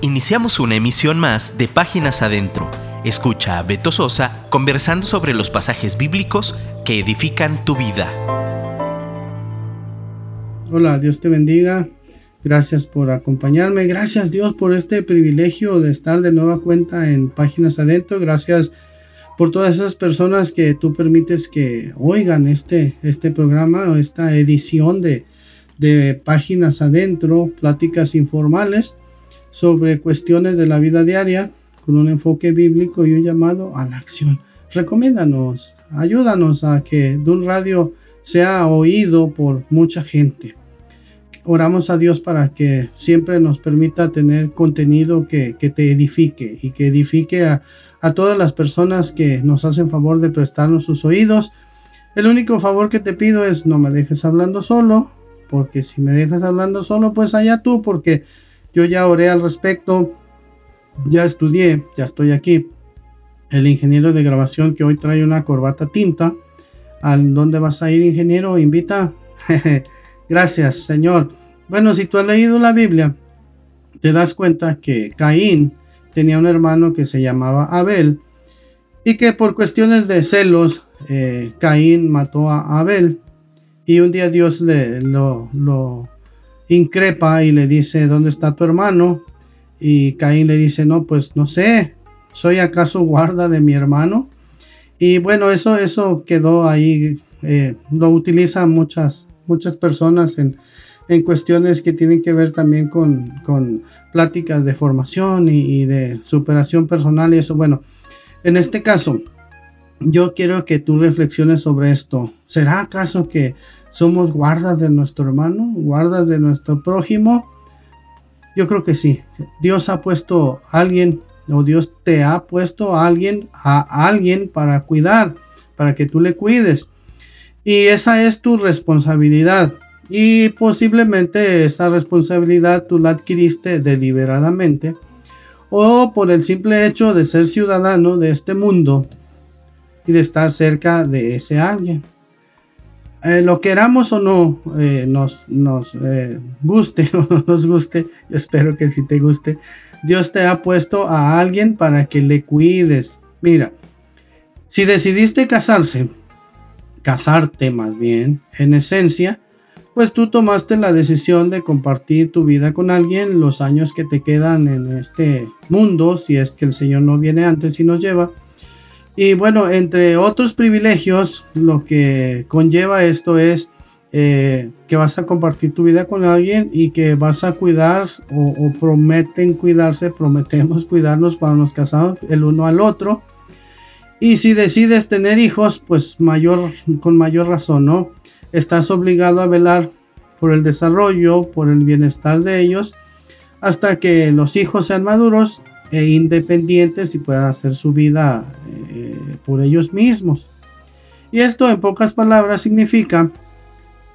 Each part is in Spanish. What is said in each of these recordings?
Iniciamos una emisión más de Páginas Adentro. Escucha a Beto Sosa conversando sobre los pasajes bíblicos que edifican tu vida. Hola, Dios te bendiga. Gracias por acompañarme. Gracias Dios por este privilegio de estar de nueva cuenta en Páginas Adentro. Gracias por todas esas personas que tú permites que oigan este, este programa o esta edición de, de Páginas Adentro, pláticas informales sobre cuestiones de la vida diaria con un enfoque bíblico y un llamado a la acción. Recomiéndanos, ayúdanos a que un Radio sea oído por mucha gente. Oramos a Dios para que siempre nos permita tener contenido que, te edifique y que edifique a, a todas las personas que nos hacen favor de prestarnos sus oídos. El único favor que te pido es no me dejes hablando solo, porque si me dejas hablando solo, pues allá tú, porque yo ya oré al respecto, ya estudié, ya estoy aquí. El ingeniero de grabación que hoy trae una corbata tinta. ¿Al dónde vas a ir, ingeniero? Invita. Gracias, Señor. Bueno, si tú has leído la Biblia, te das cuenta que Caín tenía un hermano que se llamaba Abel y que por cuestiones de celos, eh, Caín mató a Abel y un día Dios le lo, lo increpa y le dice, ¿dónde está tu hermano? Y Caín le dice, no, pues no sé, ¿soy acaso guarda de mi hermano? Y bueno, eso, eso quedó ahí, eh, lo utilizan muchas, muchas personas en, en, cuestiones que tienen que ver también con, con pláticas de formación y, y de superación personal y eso. Bueno, en este caso, yo quiero que tú reflexiones sobre esto. ¿Será acaso que somos guardas de nuestro hermano, guardas de nuestro prójimo. Yo creo que sí. Dios ha puesto a alguien o Dios te ha puesto a alguien a alguien para cuidar, para que tú le cuides. Y esa es tu responsabilidad. Y posiblemente esa responsabilidad tú la adquiriste deliberadamente o por el simple hecho de ser ciudadano de este mundo y de estar cerca de ese alguien. Eh, lo queramos o no eh, nos, nos eh, guste o no nos guste, yo espero que si te guste, Dios te ha puesto a alguien para que le cuides. Mira, si decidiste casarse, casarte más bien, en esencia, pues tú tomaste la decisión de compartir tu vida con alguien los años que te quedan en este mundo, si es que el Señor no viene antes y nos lleva y bueno, entre otros privilegios, lo que conlleva esto es eh, que vas a compartir tu vida con alguien y que vas a cuidar o, prometen cuidarse, prometemos cuidarnos para nos casamos el uno al otro. Y si decides tener hijos, pues mayor, con mayor razón, ¿no? Estás obligado a velar por el desarrollo, por el bienestar de ellos, hasta que los hijos sean maduros e independientes y puedan hacer su vida eh, por ellos mismos. Y esto en pocas palabras significa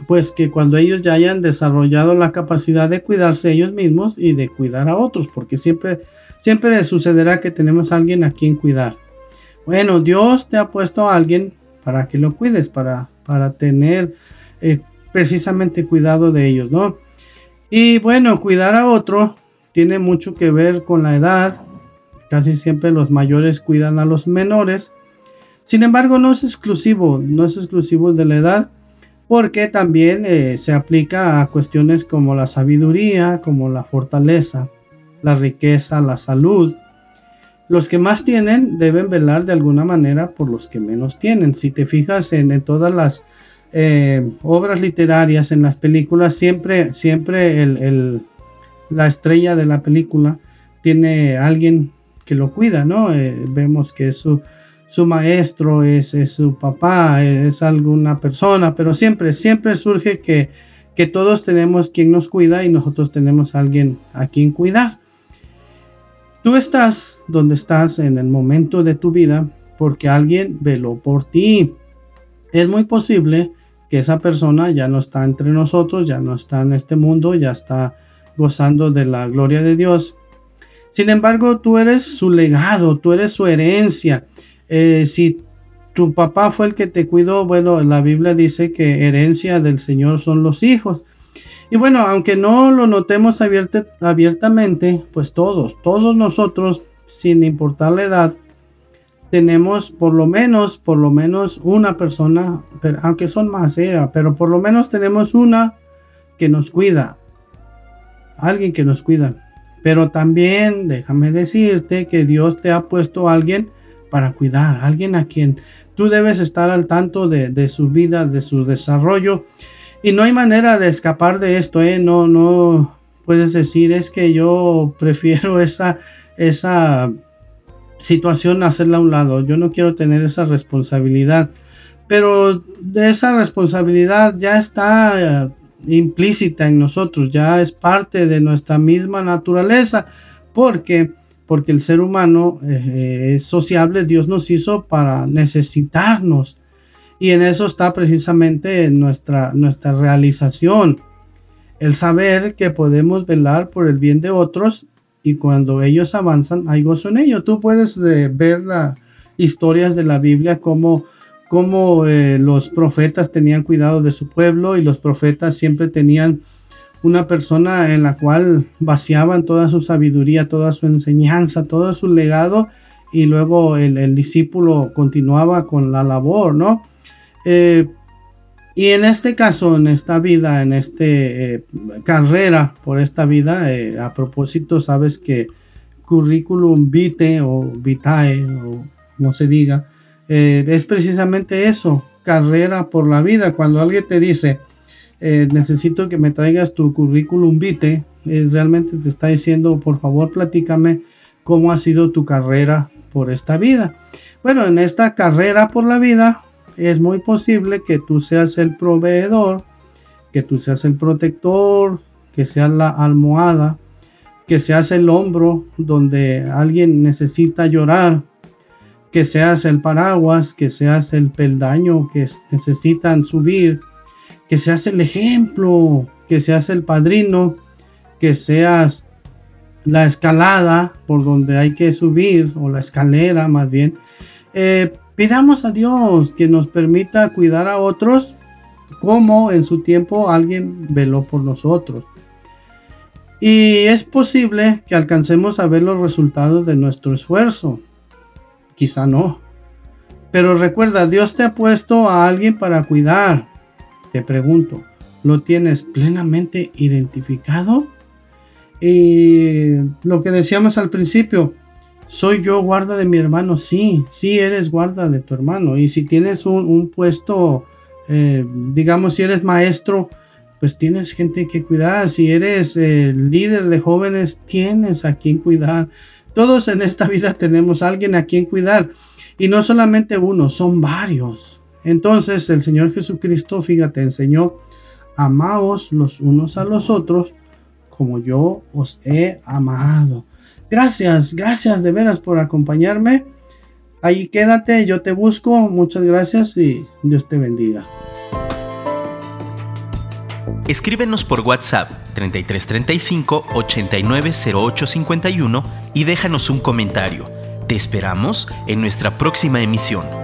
pues que cuando ellos ya hayan desarrollado la capacidad de cuidarse ellos mismos y de cuidar a otros, porque siempre siempre sucederá que tenemos a alguien a quien cuidar. Bueno, Dios te ha puesto a alguien para que lo cuides, para, para tener eh, precisamente cuidado de ellos, ¿no? Y bueno, cuidar a otro tiene mucho que ver con la edad. Casi siempre los mayores cuidan a los menores. Sin embargo, no es exclusivo, no es exclusivo de la edad, porque también eh, se aplica a cuestiones como la sabiduría, como la fortaleza, la riqueza, la salud. Los que más tienen deben velar de alguna manera por los que menos tienen. Si te fijas en, todas las eh, obras literarias, en las películas, siempre, siempre el, la estrella de la película tiene alguien que lo cuida, ¿no? Eh, vemos que es su, su maestro, es, su papá, es alguna persona, pero siempre, siempre surge que, que todos tenemos quien nos cuida y nosotros tenemos alguien a quien cuidar. Tú estás donde estás en el momento de tu vida porque alguien veló por ti. Es muy posible que esa persona ya no está entre nosotros, ya no está en este mundo, ya está gozando de la gloria de Dios. Sin embargo, tú eres su legado, tú eres su herencia. Eh, si tu papá fue el que te cuidó, bueno, la Biblia dice que herencia del Señor son los hijos. Y bueno, aunque no lo notemos abiertamente, pues todos, todos nosotros, sin importar la edad, tenemos por lo menos, por lo menos una persona, aunque son más, eh, pero por lo menos tenemos una que nos cuida, alguien que nos cuida. Pero también déjame decirte que Dios te ha puesto a alguien para cuidar, alguien a quien tú debes estar al tanto de, su vida, de su desarrollo y no hay manera de escapar de esto, ¿eh? No, no puedes decir, es que yo prefiero esa, esa situación hacerla a un lado. Yo no quiero tener esa responsabilidad. Pero esa responsabilidad ya está eh, implícita en nosotros, ya es parte de nuestra misma naturaleza. porque Porque el ser humano eh, es sociable, Dios nos hizo para necesitarnos y en eso está precisamente nuestra, nuestra realización. El saber que podemos velar por el bien de otros y cuando ellos avanzan hay gozo en ello. Tú puedes eh, ver las historias de la Biblia como, como eh, los profetas tenían cuidado de su pueblo y los profetas siempre tenían una persona en la cual vaciaban toda su sabiduría, toda su enseñanza, todo su legado y luego el, discípulo continuaba con la labor, ¿no? Eh, y en este caso, en esta vida, en esta eh, carrera por esta vida, a propósito, sabes que currículum vitae o vitae, o como se diga, es precisamente eso, carrera por la vida. Cuando alguien te dice, necesito que me traigas tu currículum vitae, realmente te está diciendo, por favor, platícame cómo ha sido tu carrera por esta vida. Bueno, en esta carrera por la vida, es muy posible que tú seas el proveedor, que tú seas el protector, que seas la almohada, que seas el hombro donde alguien necesita llorar, que seas el paraguas, que seas el peldaño que necesitan subir, que seas el ejemplo, que seas el padrino, que seas la escalada por donde hay que subir, o la escalera más bien. Eh, Pidamos a Dios que nos permita cuidar a otros como en su tiempo alguien veló por nosotros. Y es posible que alcancemos a ver los resultados de nuestro esfuerzo. Quizá no. Pero recuerda, Dios te ha puesto a alguien para cuidar. Te pregunto, ¿lo tienes plenamente identificado? Y lo que decíamos al principio, soy yo guarda de mi hermano, sí, sí eres guarda de tu hermano. Y si tienes un, puesto, eh, digamos, si eres maestro, pues tienes gente que cuidar. Si eres eh, líder de jóvenes, tienes a quien cuidar. Todos en esta vida tenemos a alguien a quien cuidar. Y no solamente uno, son varios. Entonces el Señor Jesucristo, fíjate, enseñó, amaos los unos a los otros como yo os he amado. Gracias, gracias de veras por acompañarme. Ahí quédate, yo te busco. Muchas gracias y Dios te bendiga. Escríbenos por WhatsApp 3335 890851 y déjanos un comentario. Te esperamos en nuestra próxima emisión.